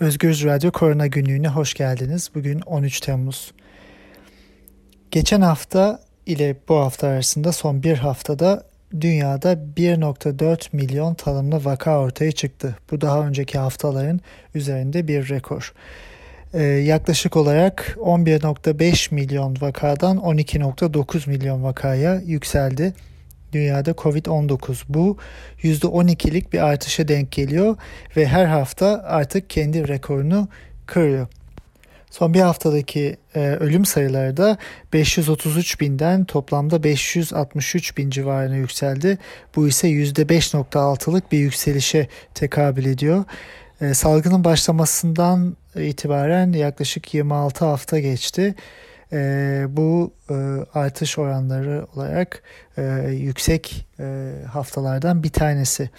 Özgür Radyo Korona Günlüğü'ne hoş geldiniz. Bugün 13 Temmuz. Geçen hafta ile bu hafta arasında son bir haftada dünyada 1.4 milyon tanımlı vaka ortaya çıktı. Bu daha önceki haftaların üzerinde bir rekor. Ee, yaklaşık olarak 11.5 milyon vakadan 12.9 milyon vakaya yükseldi dünyada Covid-19. Bu %12'lik bir artışa denk geliyor ve her hafta artık kendi rekorunu kırıyor. Son bir haftadaki e, ölüm sayıları da 533 binden toplamda 563 bin civarına yükseldi. Bu ise %5.6'lık bir yükselişe tekabül ediyor. E, salgının başlamasından itibaren yaklaşık 26 hafta geçti. E, bu e, artış oranları olarak e, yüksek e, haftalardan bir tanesi.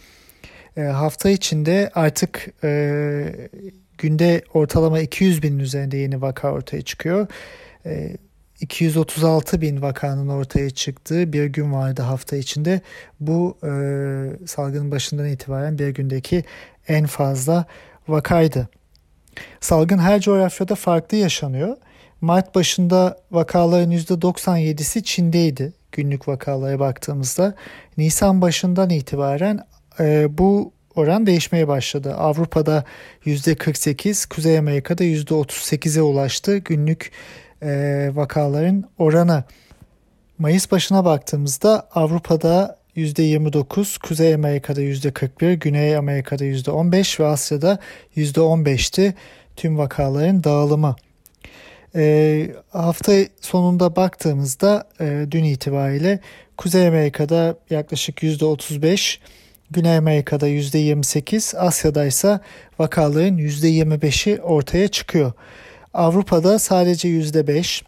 E, hafta içinde artık e, günde ortalama 200 binin üzerinde yeni vaka ortaya çıkıyor. E, 236 bin vakanın ortaya çıktığı bir gün vardı hafta içinde. Bu e, salgının başından itibaren bir gündeki en fazla vakaydı. Salgın her coğrafyada farklı yaşanıyor. Mart başında vakaların %97'si Çin'deydi günlük vakalara baktığımızda. Nisan başından itibaren e, bu oran değişmeye başladı. Avrupa'da %48, Kuzey Amerika'da %38'e ulaştı günlük e, vakaların oranı. Mayıs başına baktığımızda Avrupa'da %29, Kuzey Amerika'da %41, Güney Amerika'da %15 ve Asya'da %15'ti tüm vakaların dağılımı. E, hafta sonunda baktığımızda e, dün itibariyle Kuzey Amerika'da yaklaşık %35, Güney Amerika'da %28, Asya'da ise vakaların %25'i ortaya çıkıyor. Avrupa'da sadece %5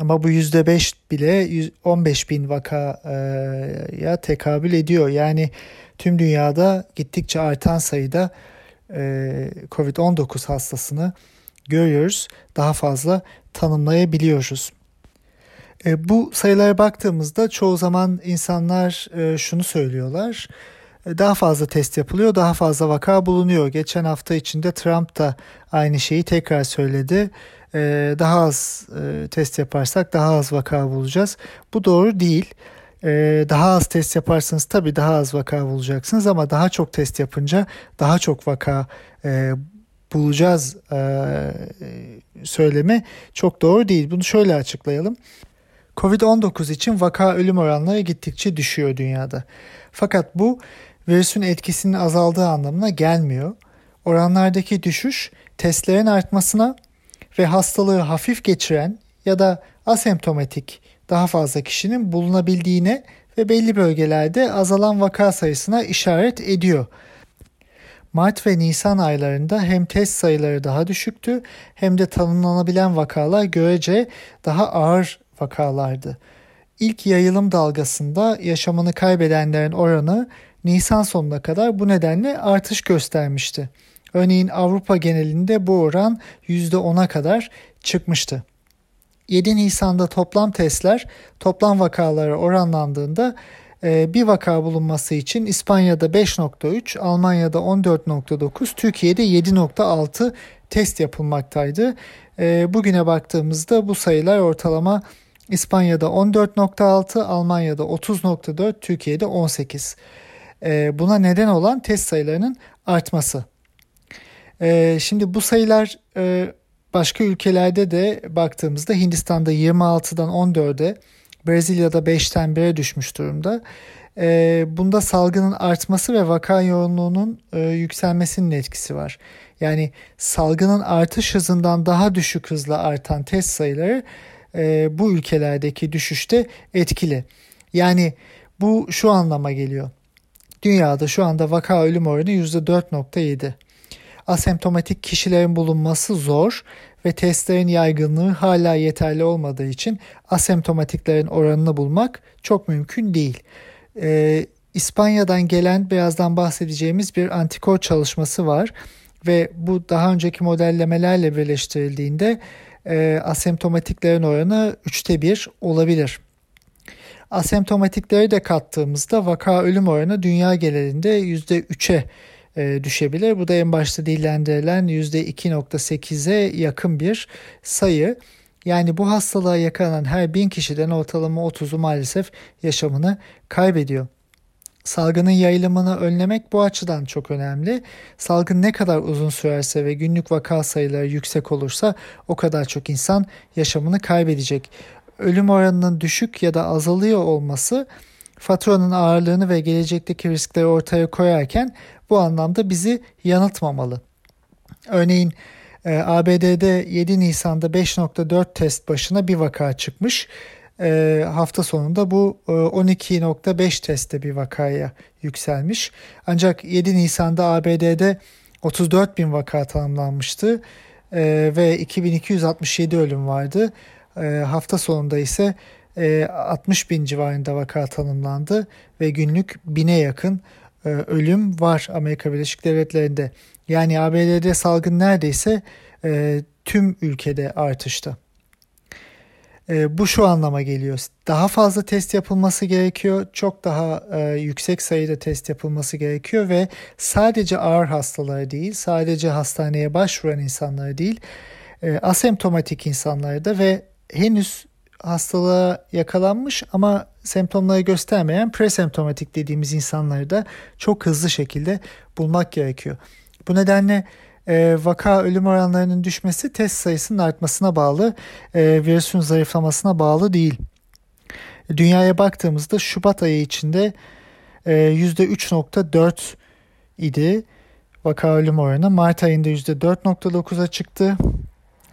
ama bu %5 bile 15 bin vakaya tekabül ediyor. Yani tüm dünyada gittikçe artan sayıda e, COVID-19 hastasını görüyoruz. Daha fazla tanımlayabiliyoruz. E, bu sayılara baktığımızda çoğu zaman insanlar e, şunu söylüyorlar. E, daha fazla test yapılıyor, daha fazla vaka bulunuyor. Geçen hafta içinde Trump da aynı şeyi tekrar söyledi. Daha az test yaparsak daha az vaka bulacağız. Bu doğru değil. Daha az test yaparsanız tabii daha az vaka bulacaksınız ama daha çok test yapınca daha çok vaka bulacağız e, söylemi çok doğru değil. Bunu şöyle açıklayalım. Covid-19 için vaka ölüm oranları gittikçe düşüyor dünyada. Fakat bu virüsün etkisinin azaldığı anlamına gelmiyor. Oranlardaki düşüş testlerin artmasına ve hastalığı hafif geçiren ya da asemptomatik daha fazla kişinin bulunabildiğine ve belli bölgelerde azalan vaka sayısına işaret ediyor. Mart ve Nisan aylarında hem test sayıları daha düşüktü hem de tanımlanabilen vakalar görece daha ağır vakalardı. İlk yayılım dalgasında yaşamını kaybedenlerin oranı Nisan sonuna kadar bu nedenle artış göstermişti. Örneğin Avrupa genelinde bu oran %10'a kadar çıkmıştı. 7 Nisan'da toplam testler toplam vakalara oranlandığında bir vaka bulunması için İspanya'da 5.3, Almanya'da 14.9, Türkiye'de 7.6 test yapılmaktaydı. Ee, bugüne baktığımızda bu sayılar ortalama İspanya'da 14.6, Almanya'da 30.4, Türkiye'de 18. Ee, buna neden olan test sayılarının artması. Şimdi bu sayılar e, başka ülkelerde de baktığımızda Hindistan'da 26'dan 14'e, Brezilya'da 5'ten 1'e düşmüş durumda. E, bunda salgının artması ve vaka yoğunluğunun e, yükselmesinin etkisi var. Yani salgının artış hızından daha düşük hızla artan test sayıları e, bu ülkelerdeki düşüşte etkili. Yani bu şu anlama geliyor. Dünyada şu anda vaka ölüm oranı %4.7. Asemptomatik kişilerin bulunması zor ve testlerin yaygınlığı hala yeterli olmadığı için asemptomatiklerin oranını bulmak çok mümkün değil. Ee, İspanya'dan gelen birazdan bahsedeceğimiz bir antikor çalışması var ve bu daha önceki modellemelerle birleştirildiğinde e, asemptomatiklerin oranı 3'te 1 olabilir. Asemptomatikleri de kattığımızda vaka ölüm oranı dünya genelinde %3'e e, düşebilir. Bu da en başta dillendirilen %2.8'e yakın bir sayı. Yani bu hastalığa yakalanan her bin kişiden ortalama 30'u maalesef yaşamını kaybediyor. Salgının yayılımını önlemek bu açıdan çok önemli. Salgın ne kadar uzun sürerse ve günlük vaka sayıları yüksek olursa o kadar çok insan yaşamını kaybedecek. Ölüm oranının düşük ya da azalıyor olması faturanın ağırlığını ve gelecekteki riskleri ortaya koyarken bu anlamda bizi yanıltmamalı. Örneğin e, ABD'de 7 Nisan'da 5.4 test başına bir vaka çıkmış. E, hafta sonunda bu e, 12.5 testte bir vakaya yükselmiş. Ancak 7 Nisan'da ABD'de 34 bin vaka tanımlanmıştı e, ve 2267 ölüm vardı. E, hafta sonunda ise e, 60 bin civarında vaka tanımlandı ve günlük bine yakın e, ölüm var Amerika Birleşik Devletleri'nde. Yani ABD'de salgın neredeyse e, tüm ülkede artışta. E, bu şu anlama geliyor. Daha fazla test yapılması gerekiyor. Çok daha e, yüksek sayıda test yapılması gerekiyor ve sadece ağır hastaları değil, sadece hastaneye başvuran insanları değil, e, asemptomatik insanları da ve henüz hastalığa yakalanmış ama semptomları göstermeyen presemptomatik dediğimiz insanları da çok hızlı şekilde bulmak gerekiyor. Bu nedenle e, vaka ölüm oranlarının düşmesi test sayısının artmasına bağlı, e, virüsün zayıflamasına bağlı değil. Dünyaya baktığımızda Şubat ayı içinde e, %3.4 idi vaka ölüm oranı. Mart ayında %4.9'a çıktı.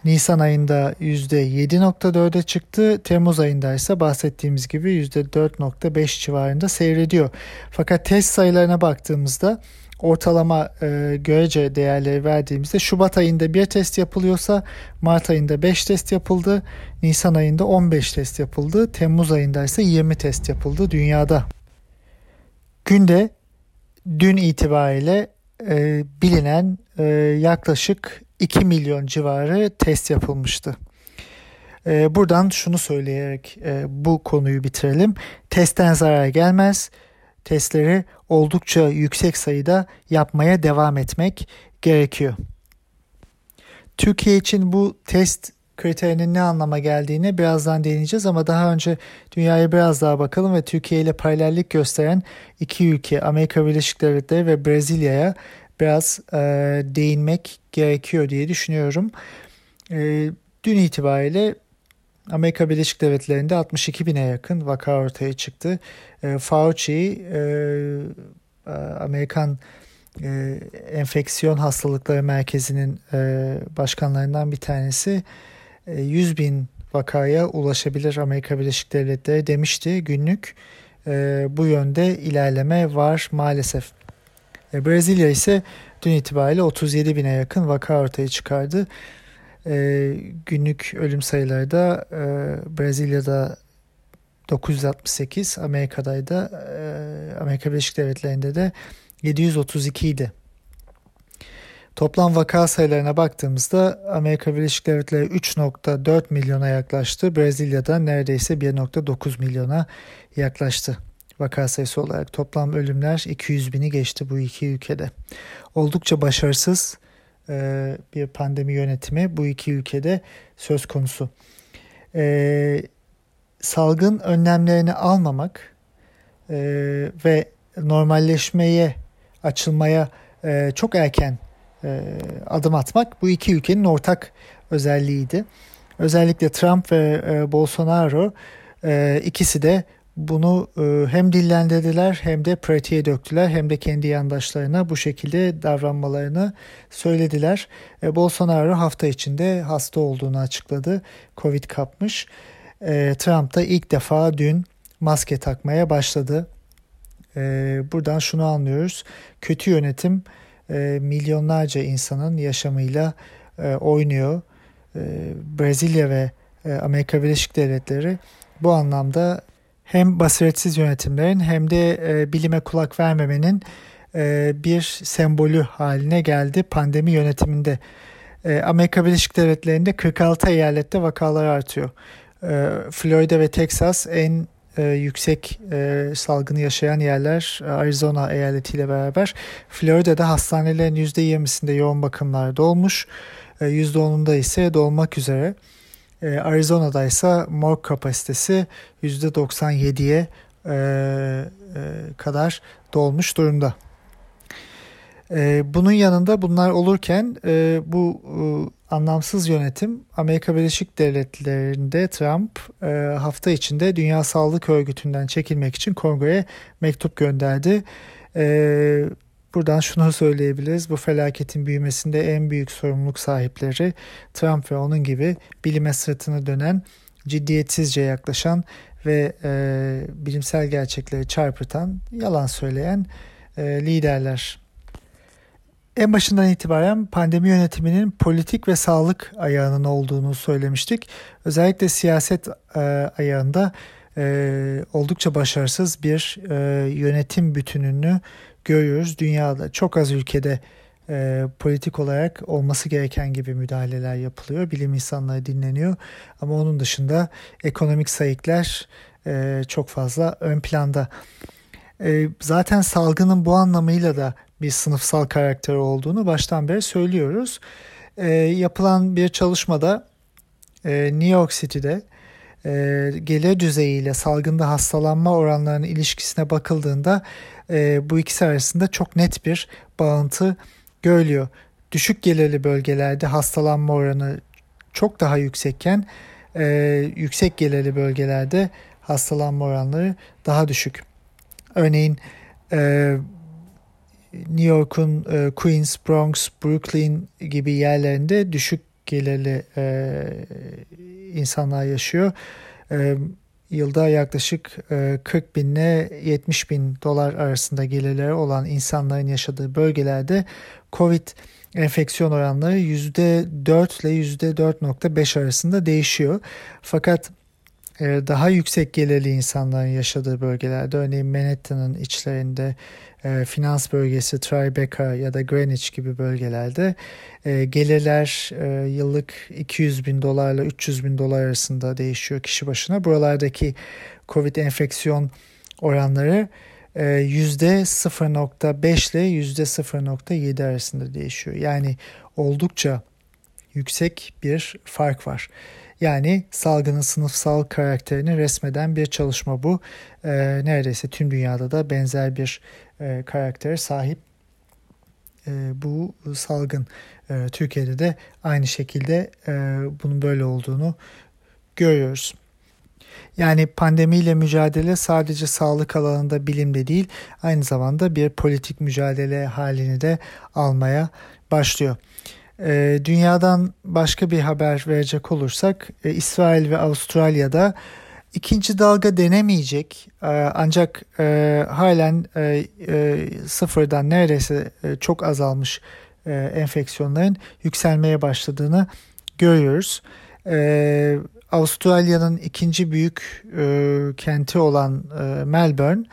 Nisan ayında %7.4'e çıktı. Temmuz ayında ise bahsettiğimiz gibi %4.5 civarında seyrediyor. Fakat test sayılarına baktığımızda ortalama e, görece değerleri verdiğimizde Şubat ayında bir test yapılıyorsa Mart ayında 5 test yapıldı. Nisan ayında 15 test yapıldı. Temmuz ayında ise 20 test yapıldı dünyada. Günde dün itibariyle e, bilinen e, yaklaşık 2 milyon civarı test yapılmıştı. E, buradan şunu söyleyerek e, bu konuyu bitirelim. Testten zarar gelmez. Testleri oldukça yüksek sayıda yapmaya devam etmek gerekiyor. Türkiye için bu test kriterinin ne anlama geldiğini birazdan değineceğiz ama daha önce dünyaya biraz daha bakalım ve Türkiye ile paralellik gösteren iki ülke Amerika Birleşik Devletleri ve Brezilya'ya biraz e, değinmek gerekiyor diye düşünüyorum. E, dün itibariyle Amerika Birleşik Devletleri'nde 62 bine yakın vaka ortaya çıktı. E, Fauci, e, e, Amerikan e, Enfeksiyon Hastalıkları Merkezi'nin e, başkanlarından bir tanesi e, 100 bin vakaya ulaşabilir Amerika Birleşik Devletleri demişti günlük. E, bu yönde ilerleme var maalesef. E, Brezilya ise dün itibariyle 37 bine yakın vaka ortaya çıkardı. E, günlük ölüm sayıları da e, Brezilya'da 968, Amerika'da da e, Amerika Birleşik Devletleri'nde de 732 idi. Toplam vaka sayılarına baktığımızda Amerika Birleşik Devletleri 3.4 milyona yaklaştı. Brezilya'da neredeyse 1.9 milyona yaklaştı vaka sayısı olarak. Toplam ölümler 200 bini geçti bu iki ülkede. Oldukça başarısız e, bir pandemi yönetimi bu iki ülkede söz konusu. E, salgın önlemlerini almamak e, ve normalleşmeye, açılmaya e, çok erken e, adım atmak bu iki ülkenin ortak özelliğiydi. Özellikle Trump ve e, Bolsonaro e, ikisi de bunu e, hem dillendirdiler hem de pratiğe döktüler hem de kendi yandaşlarına bu şekilde davranmalarını söylediler. E, Bolsonaro hafta içinde hasta olduğunu açıkladı. Covid kapmış. E, Trump da ilk defa dün maske takmaya başladı. Buradan şunu anlıyoruz. Kötü yönetim milyonlarca insanın yaşamıyla oynuyor. Brezilya ve Amerika Birleşik Devletleri bu anlamda hem basiretsiz yönetimlerin hem de e, bilime kulak vermemenin e, bir sembolü haline geldi pandemi yönetiminde. E, Amerika Birleşik Devletleri'nde 46 eyalette vakalar artıyor. E, Florida ve Texas en e, yüksek e, salgını yaşayan yerler Arizona eyaletiyle beraber Florida'da hastanelerin %20'sinde yoğun bakımlar dolmuş. E, %10'unda ise dolmak üzere. E, Arizona'da ise morg kapasitesi %97'ye e, e, kadar dolmuş durumda. E, bunun yanında bunlar olurken e, bu anlamsız yönetim Amerika Birleşik Devletleri'nde Trump hafta içinde Dünya Sağlık Örgütü'nden çekilmek için kongreye mektup gönderdi. E, buradan şunu söyleyebiliriz. Bu felaketin büyümesinde en büyük sorumluluk sahipleri Trump ve onun gibi bilime sırtını dönen, ciddiyetsizce yaklaşan ve e, bilimsel gerçekleri çarpıtan, yalan söyleyen e, liderler. En başından itibaren pandemi yönetiminin politik ve sağlık ayağının olduğunu söylemiştik. Özellikle siyaset e, ayağında e, oldukça başarısız bir e, yönetim bütününü görüyoruz. Dünyada çok az ülkede e, politik olarak olması gereken gibi müdahaleler yapılıyor. Bilim insanları dinleniyor ama onun dışında ekonomik sayıklar e, çok fazla ön planda. E, zaten salgının bu anlamıyla da bir sınıfsal karakter olduğunu baştan beri söylüyoruz. E, yapılan bir çalışmada e, New York City'de e, gelir düzeyiyle salgında hastalanma oranlarının ilişkisine bakıldığında e, bu ikisi arasında çok net bir bağıntı görülüyor. Düşük gelirli bölgelerde hastalanma oranı çok daha yüksekken e, yüksek gelirli bölgelerde hastalanma oranları daha düşük. Örneğin e, New York'un e, Queens, Bronx, Brooklyn gibi yerlerinde düşük gelirli e, insanlar yaşıyor. E, yılda yaklaşık e, 40 bin ile 70 bin dolar arasında gelirleri olan insanların yaşadığı bölgelerde COVID enfeksiyon oranları %4 ile %4.5 arasında değişiyor. Fakat daha yüksek gelirli insanların yaşadığı bölgelerde örneğin Manhattan'ın içlerinde e, finans bölgesi Tribeca ya da Greenwich gibi bölgelerde e, gelirler e, yıllık 200 bin dolarla 300 bin dolar arasında değişiyor kişi başına. Buralardaki Covid enfeksiyon oranları e, %0.5 ile %0.7 arasında değişiyor. Yani oldukça yüksek bir fark var. Yani salgının sınıfsal karakterini resmeden bir çalışma bu. E, neredeyse tüm dünyada da benzer bir e, karaktere sahip e, bu salgın. E, Türkiye'de de aynı şekilde e, bunun böyle olduğunu görüyoruz. Yani pandemiyle mücadele sadece sağlık alanında bilimde değil aynı zamanda bir politik mücadele halini de almaya başlıyor. E, dünyadan başka bir haber verecek olursak e, İsrail ve Avustralya'da ikinci dalga denemeyecek e, ancak e, halen e, e, sıfırdan neredeyse e, çok azalmış e, enfeksiyonların yükselmeye başladığını görüyoruz. E, Avustralya'nın ikinci büyük e, kenti olan e, Melbourne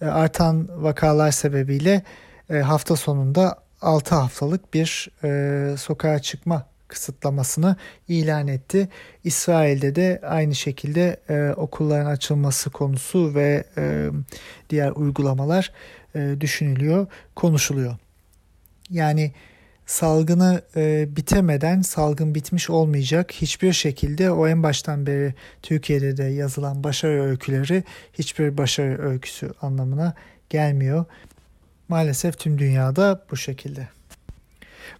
e, artan vakalar sebebiyle e, hafta sonunda 6 haftalık bir e, sokağa çıkma kısıtlamasını ilan etti. İsrail'de de aynı şekilde e, okulların açılması konusu ve e, diğer uygulamalar e, düşünülüyor, konuşuluyor. Yani salgını e, bitemeden salgın bitmiş olmayacak. Hiçbir şekilde o en baştan beri Türkiye'de de yazılan başarı öyküleri hiçbir başarı öyküsü anlamına gelmiyor. Maalesef tüm dünyada bu şekilde.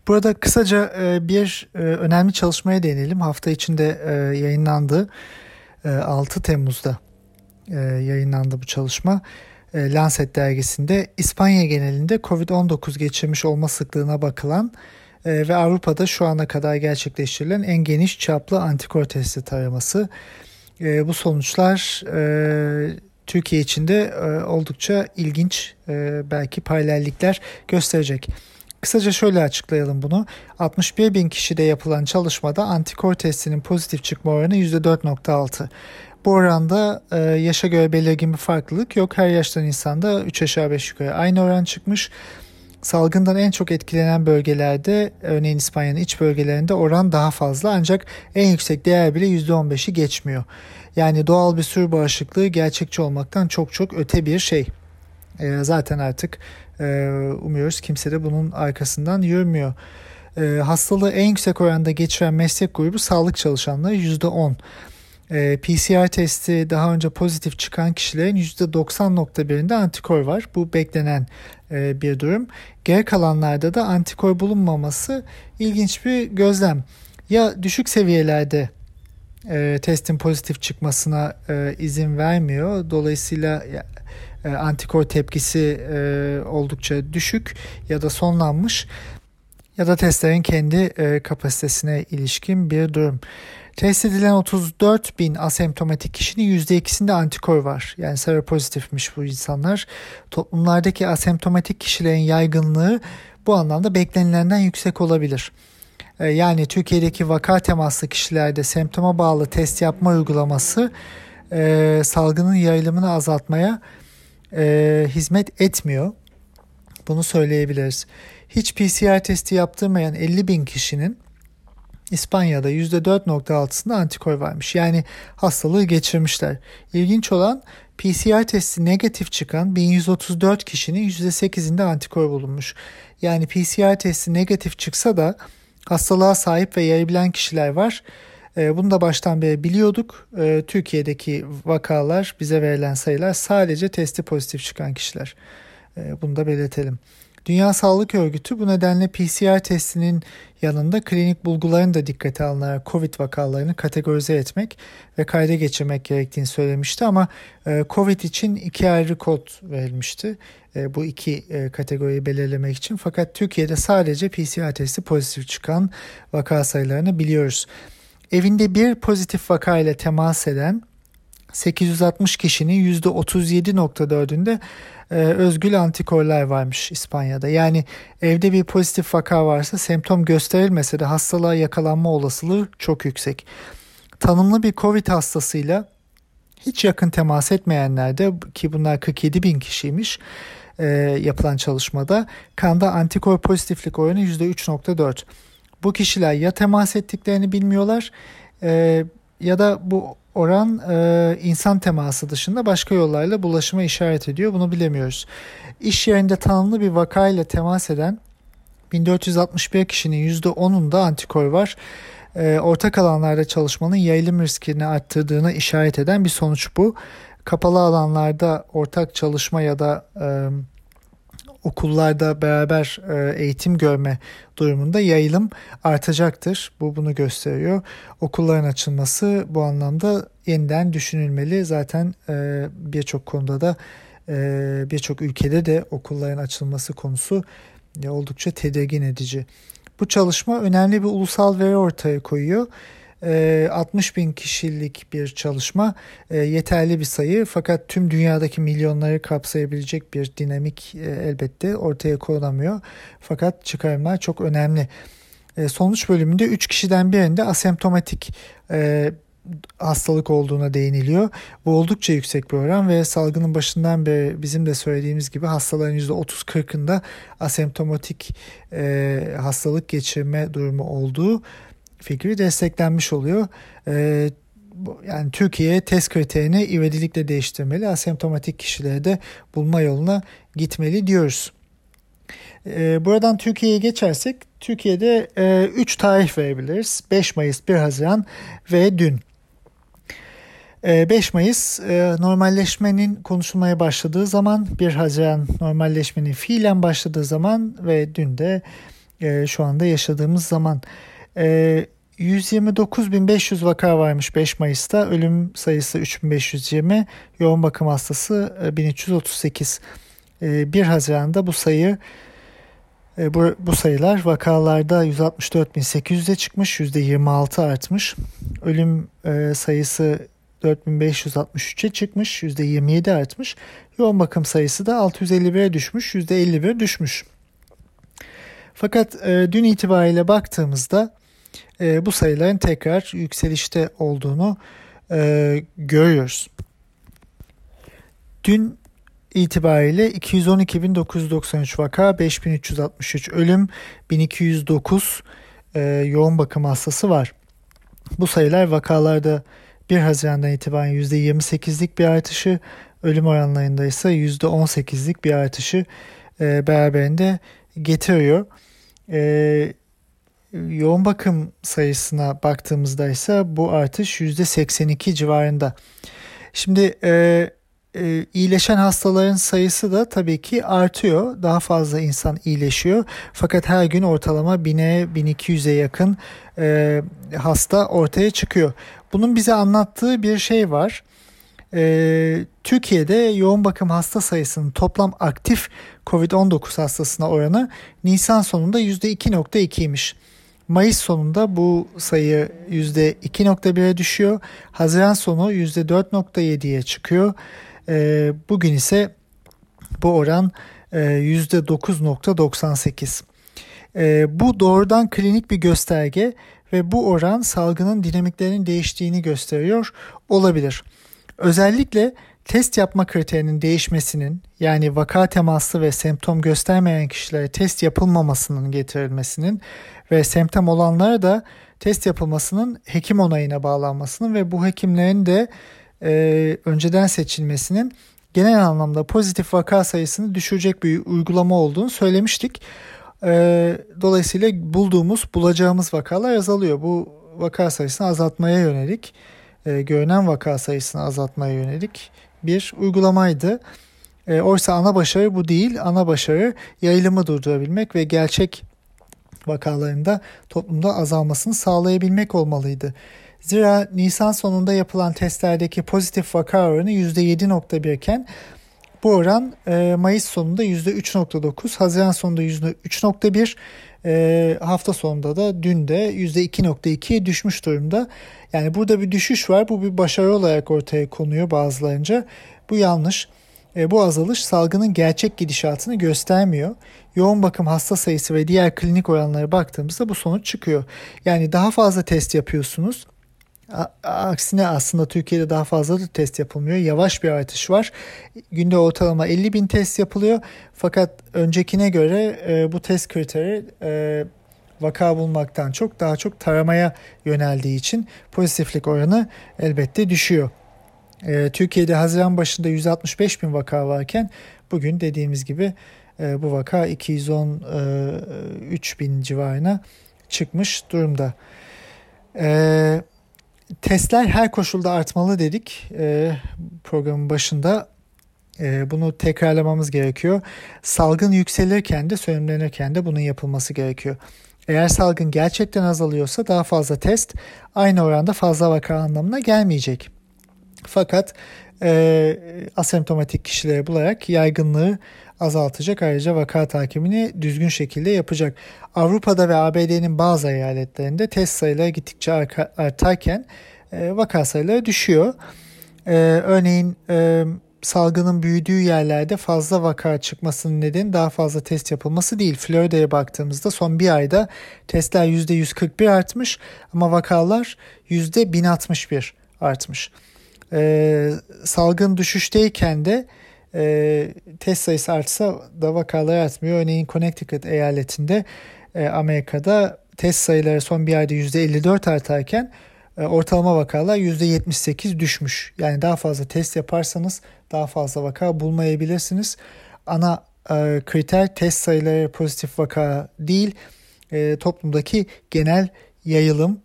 Burada kısaca e, bir e, önemli çalışmaya değinelim. Hafta içinde e, yayınlandı. 6 Temmuz'da yayınlandı bu çalışma. Lancet dergisinde İspanya genelinde COVID-19 geçirmiş olma sıklığına bakılan ve Avrupa'da şu ana kadar gerçekleştirilen en geniş çaplı antikor testi taraması. Bu sonuçlar Türkiye için de oldukça ilginç belki paralellikler gösterecek. Kısaca şöyle açıklayalım bunu. 61 bin kişide yapılan çalışmada antikor testinin pozitif çıkma oranı %4.6. Bu oranda e, yaşa göre belirgin bir farklılık yok. Her yaştan insanda 3 aşağı 5 yukarı aynı oran çıkmış. salgından en çok etkilenen bölgelerde örneğin İspanya'nın iç bölgelerinde oran daha fazla ancak en yüksek değer bile %15'i geçmiyor. Yani doğal bir sürü bağışıklığı gerçekçi olmaktan çok çok öte bir şey. E, zaten artık e, umuyoruz kimse de bunun arkasından yürümüyor. E, hastalığı en yüksek oranda geçiren meslek grubu sağlık çalışanları %10. E, PCR testi daha önce pozitif çıkan kişilerin %90.1'inde antikor var. Bu beklenen e, bir durum. Geri kalanlarda da antikor bulunmaması ilginç bir gözlem. Ya düşük seviyelerde e, testin pozitif çıkmasına e, izin vermiyor. Dolayısıyla e, antikor tepkisi e, oldukça düşük ya da sonlanmış ya da testlerin kendi e, kapasitesine ilişkin bir durum. Test edilen 34 bin asemptomatik kişinin %2'sinde antikor var. Yani seropozitifmiş bu insanlar. Toplumlardaki asemptomatik kişilerin yaygınlığı bu anlamda beklenilenden yüksek olabilir. E, yani Türkiye'deki vaka temaslı kişilerde semptoma bağlı test yapma uygulaması e, salgının yayılımını azaltmaya e, hizmet etmiyor. Bunu söyleyebiliriz. Hiç PCR testi yaptırmayan 50 bin kişinin İspanya'da %4.6'sında antikor varmış. Yani hastalığı geçirmişler. İlginç olan PCR testi negatif çıkan 1134 kişinin %8'inde antikor bulunmuş. Yani PCR testi negatif çıksa da hastalığa sahip ve yayabilen kişiler var. Ee, bunu da baştan beri biliyorduk. Ee, Türkiye'deki vakalar, bize verilen sayılar sadece testi pozitif çıkan kişiler. Ee, bunu da belirtelim. Dünya Sağlık Örgütü bu nedenle PCR testinin yanında klinik bulguların da dikkate alınarak COVID vakalarını kategorize etmek ve kayda geçirmek gerektiğini söylemişti ama e, COVID için iki ayrı kod verilmişti e, bu iki e, kategoriyi belirlemek için fakat Türkiye'de sadece PCR testi pozitif çıkan vaka sayılarını biliyoruz. Evinde bir pozitif vaka ile temas eden 860 kişinin %37.4'ünde e, özgül antikorlar varmış İspanya'da. Yani evde bir pozitif vaka varsa semptom gösterilmese de hastalığa yakalanma olasılığı çok yüksek. Tanımlı bir COVID hastasıyla hiç yakın temas etmeyenlerde ki bunlar 47 bin kişiymiş e, yapılan çalışmada kanda antikor pozitiflik oranı %3.4. Bu kişiler ya temas ettiklerini bilmiyorlar e, ya da bu oran e, insan teması dışında başka yollarla bulaşıma işaret ediyor. Bunu bilemiyoruz. İş yerinde tanımlı bir vakayla temas eden 1461 kişinin %10'unda antikor var. E, ortak alanlarda çalışmanın yayılım riskini arttırdığını işaret eden bir sonuç bu. Kapalı alanlarda ortak çalışma ya da e, okullarda beraber e, eğitim görme durumunda yayılım artacaktır. Bu bunu gösteriyor. Okulların açılması bu anlamda yeniden düşünülmeli. Zaten e, birçok konuda da e, birçok ülkede de okulların açılması konusu oldukça tedirgin edici. Bu çalışma önemli bir ulusal veri ortaya koyuyor. 60 ee, bin kişilik bir çalışma ee, yeterli bir sayı fakat tüm dünyadaki milyonları kapsayabilecek bir dinamik e, elbette ortaya konamıyor. Fakat çıkarımlar çok önemli. Ee, sonuç bölümünde 3 kişiden birinde asemptomatik e, hastalık olduğuna değiniliyor. Bu oldukça yüksek bir oran ve salgının başından beri bizim de söylediğimiz gibi hastaların %30-40'ında asemptomatik e, hastalık geçirme durumu olduğu fikri desteklenmiş oluyor. E, yani Türkiye test kriterini ivedilikle değiştirmeli. Asemptomatik kişileri de bulma yoluna gitmeli diyoruz. E, buradan Türkiye'ye geçersek Türkiye'de 3 e, tarih verebiliriz. 5 Mayıs, 1 Haziran ve dün. 5 e, Mayıs e, normalleşmenin konuşulmaya başladığı zaman 1 Haziran normalleşmenin fiilen başladığı zaman ve dün de e, şu anda yaşadığımız zaman e, ee, 129.500 vaka varmış 5 Mayıs'ta. Ölüm sayısı 3520. Yoğun bakım hastası 1338. E, 1 ee, Haziran'da bu sayı e, bu, bu sayılar vakalarda 164.800'e çıkmış. %26 artmış. Ölüm e, sayısı 4563'e çıkmış. %27 artmış. Yoğun bakım sayısı da 651'e düşmüş. %51 düşmüş. Fakat dün itibariyle baktığımızda e, bu sayıların tekrar yükselişte olduğunu e, görüyoruz. Dün itibariyle 212.993 vaka, 5.363 ölüm, 1209 e, yoğun bakım hastası var. Bu sayılar vakalarda 1 Haziran'dan itibaren %28'lik bir artışı, ölüm oranlarında ise %18'lik bir artışı e, beraberinde getiriyor. E, yoğun bakım sayısına baktığımızda ise bu artış %82 civarında. Şimdi e, e, iyileşen hastaların sayısı da tabii ki artıyor. Daha fazla insan iyileşiyor. Fakat her gün ortalama 1000'e 1200'e yakın e, hasta ortaya çıkıyor. Bunun bize anlattığı bir şey var. E, Türkiye'de yoğun bakım hasta sayısının toplam aktif COVID-19 hastasına oranı Nisan sonunda %2.2'ymiş. Mayıs sonunda bu sayı %2.1'e düşüyor. Haziran sonu %4.7'ye çıkıyor. E, bugün ise bu oran e, %9.98. E, bu doğrudan klinik bir gösterge ve bu oran salgının dinamiklerinin değiştiğini gösteriyor olabilir. Özellikle test yapma kriterinin değişmesinin yani vaka temaslı ve semptom göstermeyen kişilere test yapılmamasının getirilmesinin ve semptom olanlara da test yapılmasının hekim onayına bağlanmasının ve bu hekimlerin de e, önceden seçilmesinin genel anlamda pozitif vaka sayısını düşürecek bir uygulama olduğunu söylemiştik. E, dolayısıyla bulduğumuz, bulacağımız vakalar azalıyor. Bu vaka sayısını azaltmaya yönelik, e, görünen vaka sayısını azaltmaya yönelik bir uygulamaydı. E, oysa ana başarı bu değil. Ana başarı yayılımı durdurabilmek ve gerçek vakalarında toplumda azalmasını sağlayabilmek olmalıydı. Zira Nisan sonunda yapılan testlerdeki pozitif vaka oranı %7.1 iken bu oran e, Mayıs sonunda %3.9, Haziran sonunda %3.1, e, hafta sonunda da dün de %2.2'ye düşmüş durumda. Yani burada bir düşüş var. Bu bir başarı olarak ortaya konuyor bazılarınca. Bu yanlış. E, bu azalış salgının gerçek gidişatını göstermiyor. Yoğun bakım hasta sayısı ve diğer klinik oranlara baktığımızda bu sonuç çıkıyor. Yani daha fazla test yapıyorsunuz. Aksine aslında Türkiye'de daha fazla da test yapılmıyor. Yavaş bir artış var. Günde ortalama 50 bin test yapılıyor. Fakat öncekine göre e, bu test kriteri e, vaka bulmaktan çok daha çok taramaya yöneldiği için pozitiflik oranı elbette düşüyor. E, Türkiye'de Haziran başında 165 bin vaka varken bugün dediğimiz gibi e, bu vaka 213 e, bin civarına çıkmış durumda. E, testler her koşulda artmalı dedik e, programın başında. E, bunu tekrarlamamız gerekiyor. Salgın yükselirken de sönümlenirken de bunun yapılması gerekiyor. Eğer salgın gerçekten azalıyorsa daha fazla test aynı oranda fazla vaka anlamına gelmeyecek. Fakat e, asemptomatik kişilere bularak yaygınlığı azaltacak. Ayrıca vaka takibini düzgün şekilde yapacak. Avrupa'da ve ABD'nin bazı eyaletlerinde test sayıları gittikçe artarken e, vaka sayıları düşüyor. E, örneğin e, salgının büyüdüğü yerlerde fazla vaka çıkmasının nedeni daha fazla test yapılması değil. Florida'ya baktığımızda son bir ayda testler %141 artmış ama vakalar %1061 artmış. Ee, salgın düşüşteyken de e, test sayısı artsa da vakalar artmıyor. Örneğin Connecticut eyaletinde e, Amerika'da test sayıları son bir ayda %54 artarken e, ortalama vakalar %78 düşmüş. Yani daha fazla test yaparsanız daha fazla vaka bulmayabilirsiniz. Ana e, kriter test sayıları pozitif vaka değil, e, toplumdaki genel yayılım,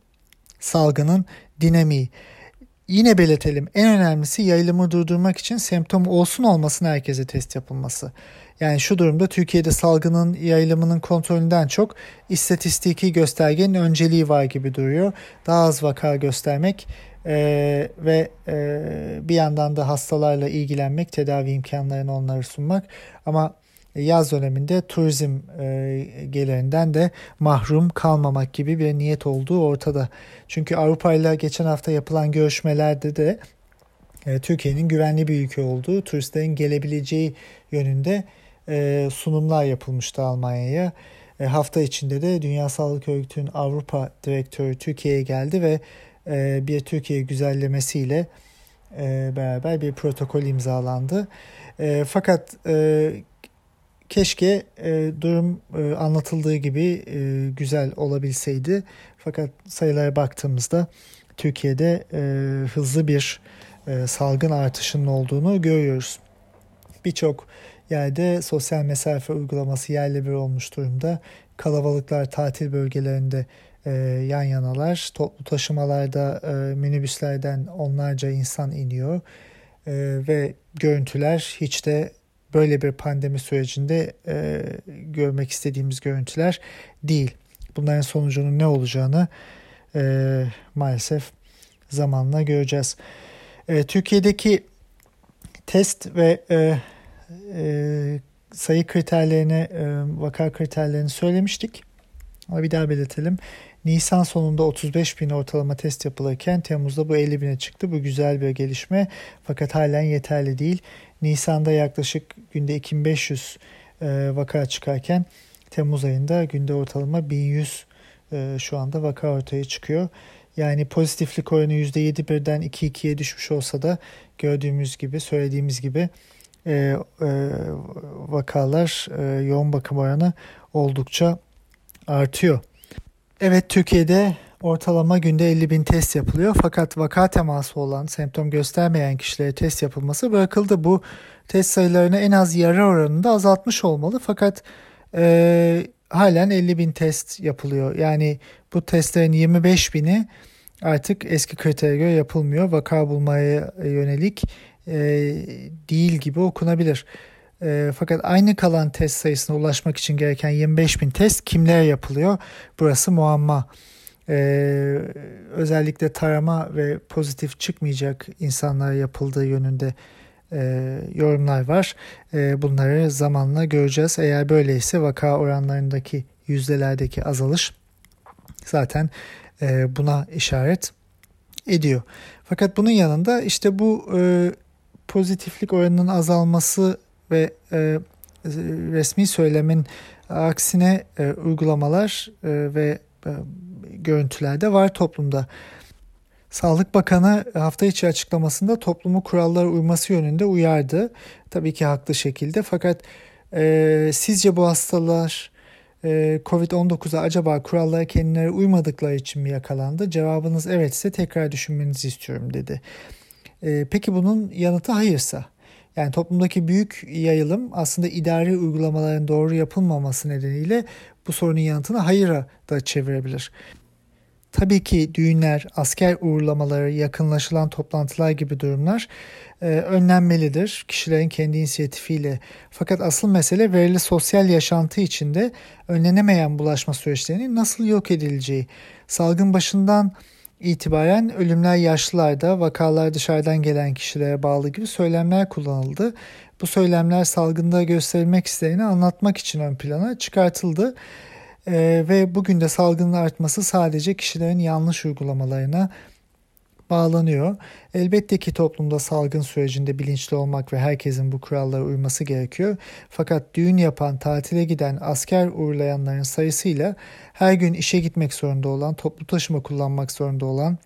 salgının dinamiği. Yine belirtelim en önemlisi yayılımı durdurmak için semptom olsun olmasın herkese test yapılması. Yani şu durumda Türkiye'de salgının yayılımının kontrolünden çok istatistiki göstergenin önceliği var gibi duruyor. Daha az vaka göstermek e, ve e, bir yandan da hastalarla ilgilenmek, tedavi imkanlarını onlara sunmak. Ama yaz döneminde turizm e, gelirinden de mahrum kalmamak gibi bir niyet olduğu ortada. Çünkü Avrupa ile geçen hafta yapılan görüşmelerde de e, Türkiye'nin güvenli bir ülke olduğu, turistlerin gelebileceği yönünde e, sunumlar yapılmıştı Almanya'ya. Hafta içinde de Dünya Sağlık Örgütü'nün Avrupa Direktörü Türkiye'ye geldi ve bir Türkiye güzellemesiyle beraber bir protokol imzalandı. Fakat keşke e, durum e, anlatıldığı gibi e, güzel olabilseydi. Fakat sayılara baktığımızda Türkiye'de e, hızlı bir e, salgın artışının olduğunu görüyoruz. Birçok yerde sosyal mesafe uygulaması yerle bir olmuş durumda. Kalabalıklar tatil bölgelerinde e, yan yanalar. Toplu taşımalarda e, minibüslerden onlarca insan iniyor. E, ve görüntüler hiç de böyle bir pandemi sürecinde e, görmek istediğimiz görüntüler değil. Bunların sonucunun ne olacağını e, maalesef zamanla göreceğiz. E, Türkiye'deki test ve e, e, sayı kriterlerini, e, vaka kriterlerini söylemiştik. Ama bir daha belirtelim. Nisan sonunda 35 bin ortalama test yapılırken Temmuz'da bu 50 bine çıktı. Bu güzel bir gelişme fakat halen yeterli değil. Nisan'da yaklaşık günde 2500 e, vaka çıkarken Temmuz ayında günde ortalama 1100 e, şu anda vaka ortaya çıkıyor. Yani pozitiflik oranı %7 birden 2-2'ye düşmüş olsa da gördüğümüz gibi söylediğimiz gibi e, e, vakalar e, yoğun bakım oranı oldukça artıyor. Evet Türkiye'de ortalama günde 50 bin test yapılıyor fakat vaka teması olan semptom göstermeyen kişilere test yapılması bırakıldı. Bu test sayılarını en az yarı oranında azaltmış olmalı fakat e, halen 50 bin test yapılıyor. Yani bu testlerin 25 bini artık eski kritere göre yapılmıyor. Vaka bulmaya yönelik e, değil gibi okunabilir. E, fakat aynı kalan test sayısına ulaşmak için gereken 25 bin test kimlere yapılıyor? Burası muamma. E, özellikle tarama ve pozitif çıkmayacak insanlara yapıldığı yönünde e, yorumlar var. E, bunları zamanla göreceğiz. Eğer böyleyse vaka oranlarındaki yüzdelerdeki azalış zaten e, buna işaret ediyor. Fakat bunun yanında işte bu e, pozitiflik oranının azalması ve e, resmi söylemin aksine e, uygulamalar e, ve e, görüntüler de var toplumda. Sağlık Bakanı hafta içi açıklamasında toplumu kurallara uyması yönünde uyardı. Tabii ki haklı şekilde fakat e, sizce bu hastalar e, Covid-19'a acaba kurallara kendileri uymadıkları için mi yakalandı? Cevabınız evetse tekrar düşünmenizi istiyorum dedi. E, peki bunun yanıtı hayırsa? Yani toplumdaki büyük yayılım aslında idari uygulamaların doğru yapılmaması nedeniyle bu sorunun yanıtını hayıra da çevirebilir. Tabii ki düğünler, asker uğurlamaları, yakınlaşılan toplantılar gibi durumlar e, önlenmelidir kişilerin kendi inisiyatifiyle. Fakat asıl mesele verili sosyal yaşantı içinde önlenemeyen bulaşma süreçlerinin nasıl yok edileceği. Salgın başından itibaren ölümler yaşlılarda, vakalar dışarıdan gelen kişilere bağlı gibi söylemler kullanıldı. Bu söylemler salgında gösterilmek istediğini anlatmak için ön plana çıkartıldı. Ee, ve bugün de salgının artması sadece kişilerin yanlış uygulamalarına bağlanıyor. Elbette ki toplumda salgın sürecinde bilinçli olmak ve herkesin bu kurallara uyması gerekiyor. Fakat düğün yapan, tatile giden, asker uğurlayanların sayısıyla her gün işe gitmek zorunda olan, toplu taşıma kullanmak zorunda olan,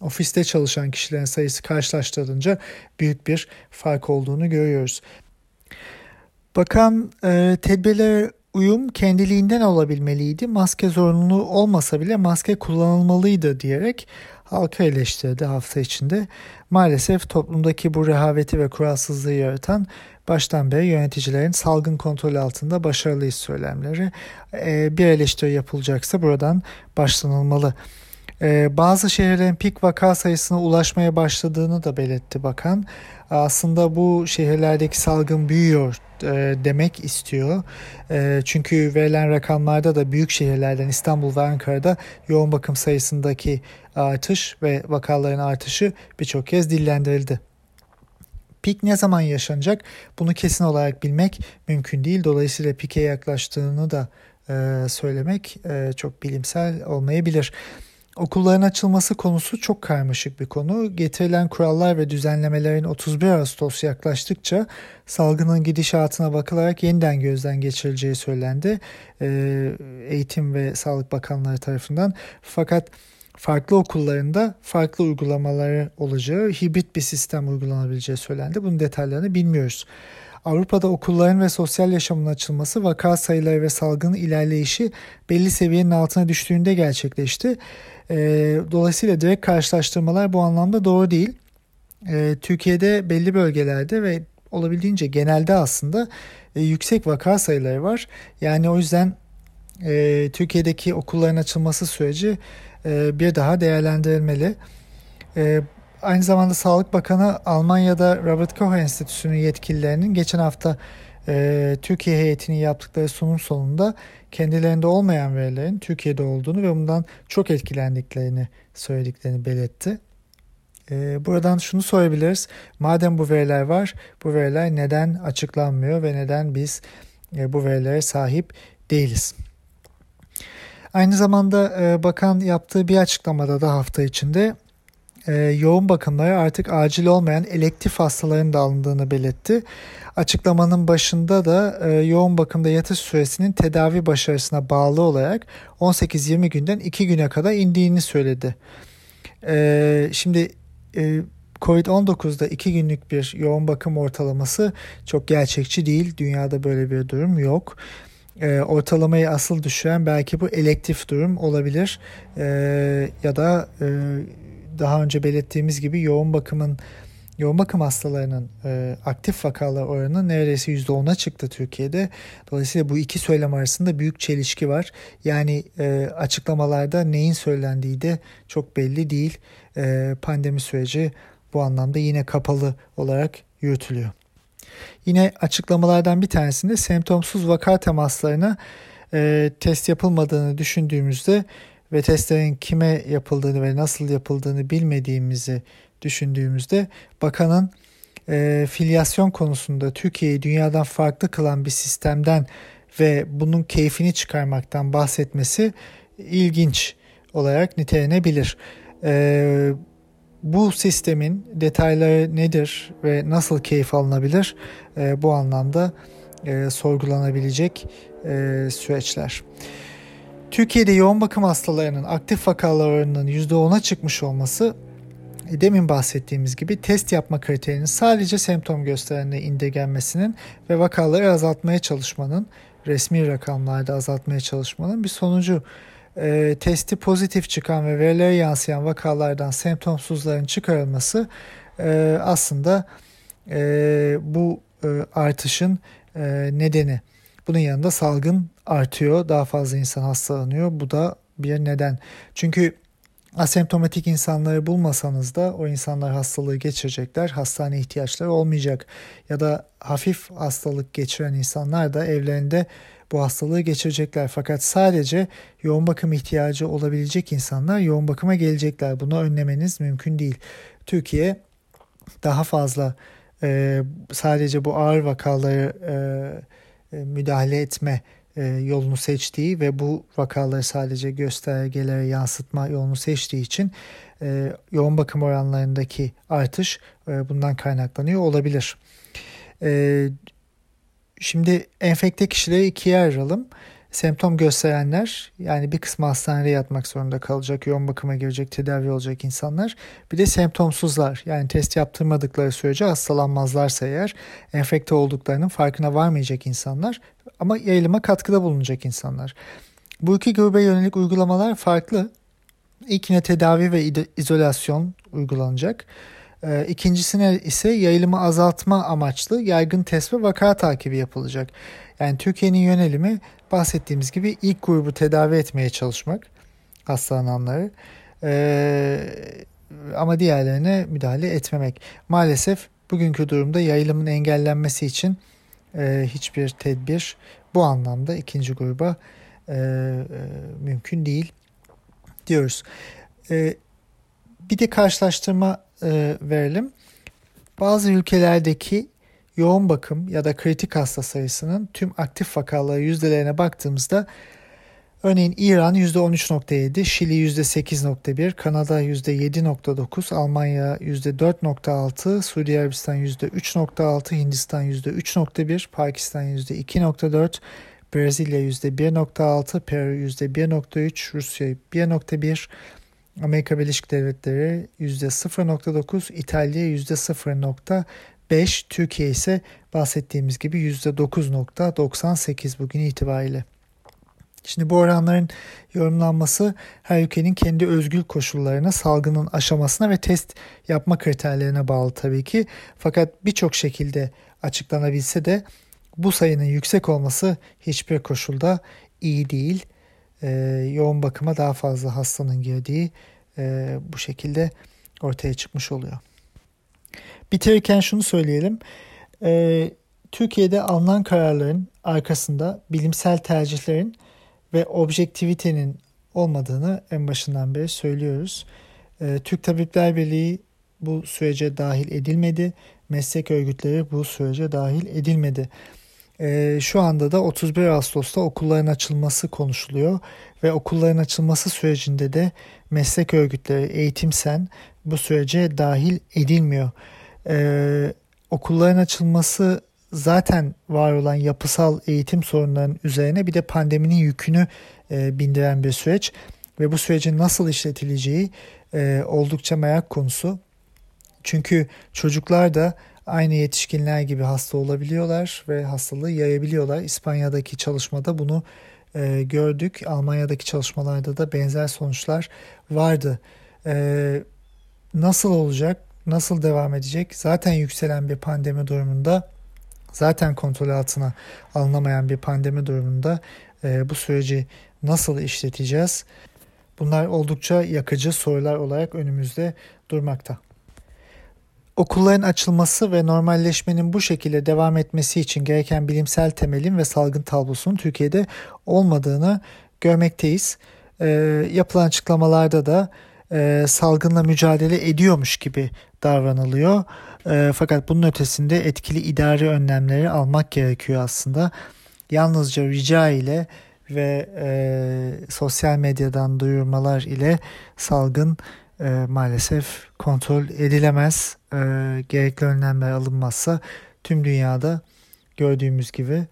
ofiste çalışan kişilerin sayısı karşılaştırılınca büyük bir fark olduğunu görüyoruz. Bakan e, tedbirlere uyum kendiliğinden olabilmeliydi. Maske zorunlu olmasa bile maske kullanılmalıydı diyerek halka eleştirdi hafta içinde. Maalesef toplumdaki bu rehaveti ve kuralsızlığı yaratan baştan beri yöneticilerin salgın kontrol altında başarılıyız söylemleri. Ee, bir eleştiri yapılacaksa buradan başlanılmalı. Ee, bazı şehirlerin pik vaka sayısına ulaşmaya başladığını da belirtti bakan. Aslında bu şehirlerdeki salgın büyüyor e, demek istiyor. E, çünkü verilen rakamlarda da büyük şehirlerden İstanbul ve Ankara'da yoğun bakım sayısındaki artış ve vakaların artışı birçok kez dillendirildi. Pik ne zaman yaşanacak? Bunu kesin olarak bilmek mümkün değil. Dolayısıyla pike yaklaştığını da e, söylemek e, çok bilimsel olmayabilir. Okulların açılması konusu çok karmaşık bir konu. Getirilen kurallar ve düzenlemelerin 31 Ağustos yaklaştıkça salgının gidişatına bakılarak yeniden gözden geçirileceği söylendi. Ee, Eğitim ve Sağlık Bakanları tarafından. Fakat farklı okullarında farklı uygulamaları olacağı, hibrit bir sistem uygulanabileceği söylendi. Bunun detaylarını bilmiyoruz. Avrupa'da okulların ve sosyal yaşamın açılması vaka sayıları ve salgının ilerleyişi belli seviyenin altına düştüğünde gerçekleşti. E, dolayısıyla direkt karşılaştırmalar bu anlamda doğru değil. E, Türkiye'de belli bölgelerde ve olabildiğince genelde aslında e, yüksek vaka sayıları var. Yani o yüzden e, Türkiye'deki okulların açılması süreci e, bir daha değerlendirilmeli. E, aynı zamanda Sağlık Bakanı Almanya'da Robert Koch Enstitüsü'nün yetkililerinin geçen hafta e, Türkiye heyetinin yaptıkları sunum sonunda kendilerinde olmayan verilerin Türkiye'de olduğunu ve bundan çok etkilendiklerini söylediklerini belirtti. E, buradan şunu sorabiliriz. Madem bu veriler var, bu veriler neden açıklanmıyor ve neden biz e, bu verilere sahip değiliz? Aynı zamanda e, bakan yaptığı bir açıklamada da hafta içinde e, yoğun bakımlara artık acil olmayan elektif hastaların da alındığını belirtti. Açıklamanın başında da e, yoğun bakımda yatış süresinin tedavi başarısına bağlı olarak 18-20 günden 2 güne kadar indiğini söyledi. E, şimdi e, Covid-19'da 2 günlük bir yoğun bakım ortalaması çok gerçekçi değil. Dünyada böyle bir durum yok e, ortalamayı asıl düşüren belki bu elektif durum olabilir e, ya da e, daha önce belirttiğimiz gibi yoğun bakımın yoğun bakım hastalarının e, aktif vakalar oranı neredeyse %10'a çıktı Türkiye'de. Dolayısıyla bu iki söylem arasında büyük çelişki var. Yani e, açıklamalarda neyin söylendiği de çok belli değil. E, pandemi süreci bu anlamda yine kapalı olarak yürütülüyor. Yine açıklamalardan bir tanesinde semptomsuz vaka temaslarına e, test yapılmadığını düşündüğümüzde ve testlerin kime yapıldığını ve nasıl yapıldığını bilmediğimizi düşündüğümüzde bakanın e, filyasyon konusunda Türkiye'yi dünyadan farklı kılan bir sistemden ve bunun keyfini çıkarmaktan bahsetmesi ilginç olarak nitelenebilir. E, bu sistemin detayları nedir ve nasıl keyif alınabilir e, bu anlamda e, sorgulanabilecek e, süreçler. Türkiye'de yoğun bakım hastalarının aktif vakalarının %10'a çıkmış olması e, demin bahsettiğimiz gibi test yapma kriterinin sadece semptom gösterenle indirgenmesinin ve vakaları azaltmaya çalışmanın resmi rakamlarda azaltmaya çalışmanın bir sonucu e, testi pozitif çıkan ve verilere yansıyan vakalardan semptomsuzların çıkarılması e, aslında e, bu e, artışın e, nedeni. Bunun yanında salgın artıyor, daha fazla insan hastalanıyor. Bu da bir neden. Çünkü asemptomatik insanları bulmasanız da o insanlar hastalığı geçirecekler. Hastane ihtiyaçları olmayacak. Ya da hafif hastalık geçiren insanlar da evlerinde bu hastalığı geçirecekler. Fakat sadece yoğun bakım ihtiyacı olabilecek insanlar yoğun bakıma gelecekler. Bunu önlemeniz mümkün değil. Türkiye daha fazla e, sadece bu ağır vakaları e, müdahale etme e, yolunu seçtiği ve bu vakaları sadece göstergelere yansıtma yolunu seçtiği için e, yoğun bakım oranlarındaki artış e, bundan kaynaklanıyor olabilir. E, Şimdi enfekte kişileri ikiye ayıralım. Semptom gösterenler yani bir kısmı hastanede yatmak zorunda kalacak, yoğun bakıma girecek, tedavi olacak insanlar. Bir de semptomsuzlar yani test yaptırmadıkları sürece hastalanmazlarsa eğer enfekte olduklarının farkına varmayacak insanlar ama yayılıma katkıda bulunacak insanlar. Bu iki gruba yönelik uygulamalar farklı. İlkine tedavi ve izolasyon uygulanacak. E, ikincisine ise yayılımı azaltma amaçlı yaygın test ve vaka takibi yapılacak. Yani Türkiye'nin yönelimi bahsettiğimiz gibi ilk grubu tedavi etmeye çalışmak hastalananları e, ama diğerlerine müdahale etmemek. Maalesef bugünkü durumda yayılımın engellenmesi için e, hiçbir tedbir bu anlamda ikinci gruba e, mümkün değil diyoruz. E, bir de karşılaştırma e, verelim. Bazı ülkelerdeki yoğun bakım ya da kritik hasta sayısının tüm aktif vakaları yüzdelerine baktığımızda örneğin İran %13.7, Şili %8.1, Kanada %7.9, Almanya %4.6, Suudi Arabistan %3.6, Hindistan %3.1, Pakistan %2.4, Brezilya %1.6, Peru %1.3, Rusya 1.1, Amerika Birleşik Devletleri %0.9, İtalya %0.5, Türkiye ise bahsettiğimiz gibi %9.98 bugün itibariyle. Şimdi bu oranların yorumlanması her ülkenin kendi özgül koşullarına, salgının aşamasına ve test yapma kriterlerine bağlı tabii ki. Fakat birçok şekilde açıklanabilse de bu sayının yüksek olması hiçbir koşulda iyi değil. Ee, yoğun bakıma daha fazla hastanın girdiği e, bu şekilde ortaya çıkmış oluyor. Bitirirken şunu söyleyelim. Ee, Türkiye'de alınan kararların arkasında bilimsel tercihlerin ve objektivitenin olmadığını en başından beri söylüyoruz. Ee, Türk Tabipler Birliği bu sürece dahil edilmedi. Meslek örgütleri bu sürece dahil edilmedi. Ee, şu anda da 31 Ağustos'ta okulların açılması konuşuluyor ve okulların açılması sürecinde de meslek örgütleri, eğitim sen bu sürece dahil edilmiyor. Ee, okulların açılması zaten var olan yapısal eğitim sorunlarının üzerine bir de pandeminin yükünü e, bindiren bir süreç ve bu sürecin nasıl işletileceği e, oldukça merak konusu. Çünkü çocuklar da aynı yetişkinler gibi hasta olabiliyorlar ve hastalığı yayabiliyorlar. İspanya'daki çalışmada bunu e, gördük. Almanya'daki çalışmalarda da benzer sonuçlar vardı. E, nasıl olacak? Nasıl devam edecek? Zaten yükselen bir pandemi durumunda zaten kontrol altına alınamayan bir pandemi durumunda e, bu süreci nasıl işleteceğiz? Bunlar oldukça yakıcı sorular olarak önümüzde durmakta. Okulların açılması ve normalleşmenin bu şekilde devam etmesi için gereken bilimsel temelin ve salgın tablosunun Türkiye'de olmadığını görmekteyiz. E, yapılan açıklamalarda da e, salgınla mücadele ediyormuş gibi davranılıyor. E, fakat bunun ötesinde etkili idari önlemleri almak gerekiyor aslında. Yalnızca rica ile ve e, sosyal medyadan duyurmalar ile salgın e, maalesef kontrol edilemez. E, gerekli önlemler alınmazsa tüm dünyada gördüğümüz gibi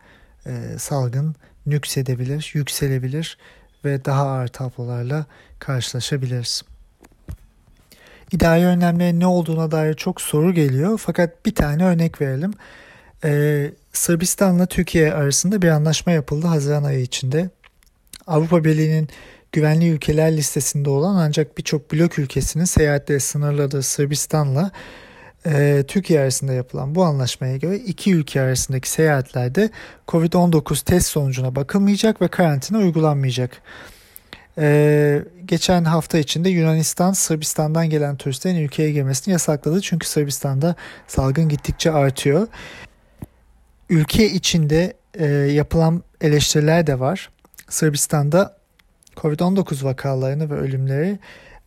e, salgın nüksedebilir, yükselebilir ve daha ağır tablolarla karşılaşabiliriz. İdari önlemlerin ne olduğuna dair çok soru geliyor. Fakat bir tane örnek verelim. Ee, Sırbistan'la Türkiye arasında bir anlaşma yapıldı Haziran ayı içinde. Avrupa Birliği'nin güvenli ülkeler listesinde olan ancak birçok blok ülkesinin seyahatleri sınırladığı Sırbistan'la e, Türkiye arasında yapılan bu anlaşmaya göre iki ülke arasındaki seyahatlerde COVID-19 test sonucuna bakılmayacak ve karantina uygulanmayacak. Ee, geçen hafta içinde Yunanistan Sırbistan'dan gelen turistlerin ülkeye girmesini yasakladı. Çünkü Sırbistan'da salgın gittikçe artıyor. Ülke içinde e, yapılan eleştiriler de var. Sırbistan'da Covid-19 vakalarını ve ölümleri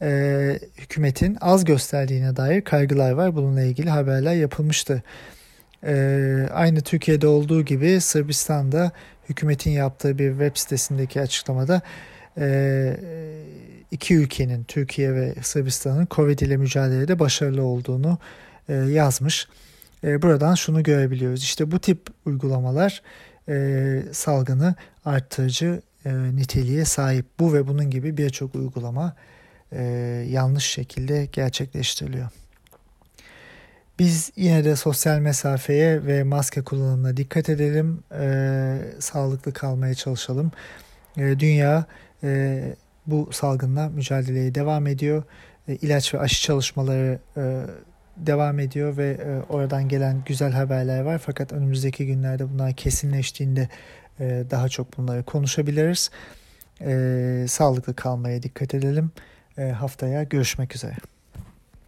e, hükümetin az gösterdiğine dair kaygılar var. Bununla ilgili haberler yapılmıştı. E, aynı Türkiye'de olduğu gibi Sırbistan'da hükümetin yaptığı bir web sitesindeki açıklamada e, iki ülkenin Türkiye ve Sırbistan'ın Covid ile mücadelede başarılı olduğunu e, yazmış. E, buradan şunu görebiliyoruz. İşte bu tip uygulamalar e, salgını arttırıcı niteliğe sahip. Bu ve bunun gibi birçok uygulama yanlış şekilde gerçekleştiriliyor. Biz yine de sosyal mesafeye ve maske kullanımına dikkat edelim. E, sağlıklı kalmaya çalışalım. E, dünya e, bu salgınla mücadeleye devam ediyor. E, ilaç ve aşı çalışmaları e, devam ediyor ve e, oradan gelen güzel haberler var. Fakat önümüzdeki günlerde bunlar kesinleştiğinde e, daha çok bunları konuşabiliriz. E, sağlıklı kalmaya dikkat edelim. E, haftaya görüşmek üzere.